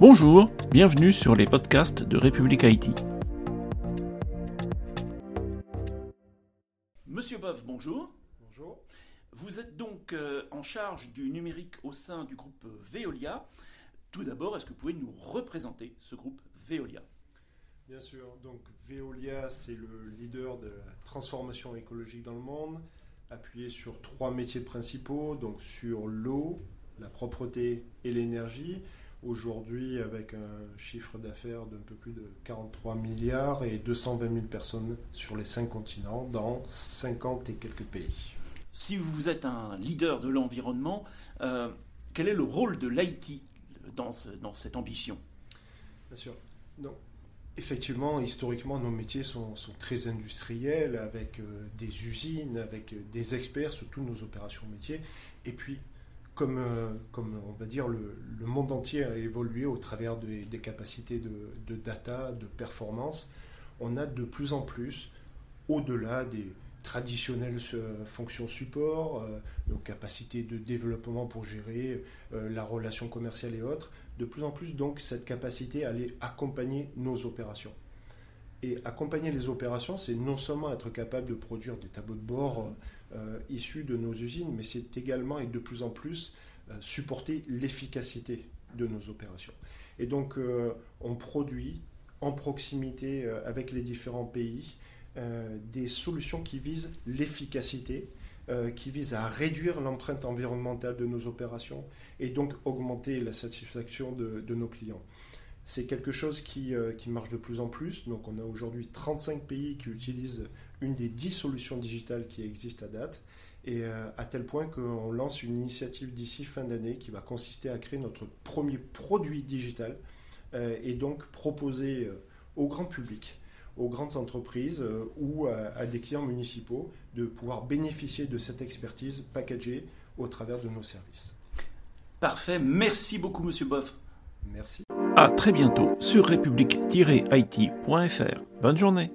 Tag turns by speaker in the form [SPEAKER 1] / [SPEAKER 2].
[SPEAKER 1] Bonjour, bienvenue sur les podcasts de République Haïti. Monsieur Boeuf, bonjour.
[SPEAKER 2] Bonjour.
[SPEAKER 1] Vous êtes donc euh, en charge du numérique au sein du groupe Veolia. Tout d'abord, est-ce que vous pouvez nous représenter ce groupe Veolia?
[SPEAKER 2] Bien sûr, donc Veolia, c'est le leader de la transformation écologique dans le monde, appuyé sur trois métiers principaux, donc sur l'eau, la propreté et l'énergie. Aujourd'hui, avec un chiffre d'affaires d'un peu plus de 43 milliards et 220 000 personnes sur les cinq continents, dans 50 et quelques pays.
[SPEAKER 1] Si vous êtes un leader de l'environnement, euh, quel est le rôle de l'Haïti dans, dans, cette ambition?
[SPEAKER 2] Bien sûr. Donc, effectivement, historiquement, nos métiers sont, sont très industriels, avec euh, des usines, avec euh, des experts sur toutes nos opérations métiers. Et puis, comme, euh, comme on va dire, le, monde entier a évolué au travers des, capacités de, data, de performance, on a de plus en plus, au-delà des traditionnelles euh, fonctions support, euh, nos capacités de développement pour gérer la relation commerciale et autres, de plus en plus donc cette capacité à aller accompagner nos opérations. Et accompagner les opérations, c'est non seulement être capable de produire des tableaux de bord issus de nos usines, mais c'est également et de plus en plus euh, supporter l'efficacité de nos opérations. Et donc, euh, on produit en proximité avec les différents pays des solutions qui visent l'efficacité, qui visent à réduire l'empreinte environnementale de nos opérations et donc augmenter la satisfaction de, de nos clients. C'est quelque chose qui, euh, qui, marche de plus en plus. Donc on a aujourd'hui 35 pays qui utilisent une des 10 solutions digitales qui existent à date. Et euh, à tel point qu'on lance une initiative d'ici fin d'année qui va consister à créer notre premier produit digital euh, et donc proposer au grand public, aux grandes entreprises euh, ou à, à, des clients municipaux de pouvoir bénéficier de cette expertise packagée au travers de nos services.
[SPEAKER 1] Parfait. Merci beaucoup, Monsieur Boff.
[SPEAKER 2] Merci.
[SPEAKER 1] À très bientôt sur république-it.fr. Bonne journée.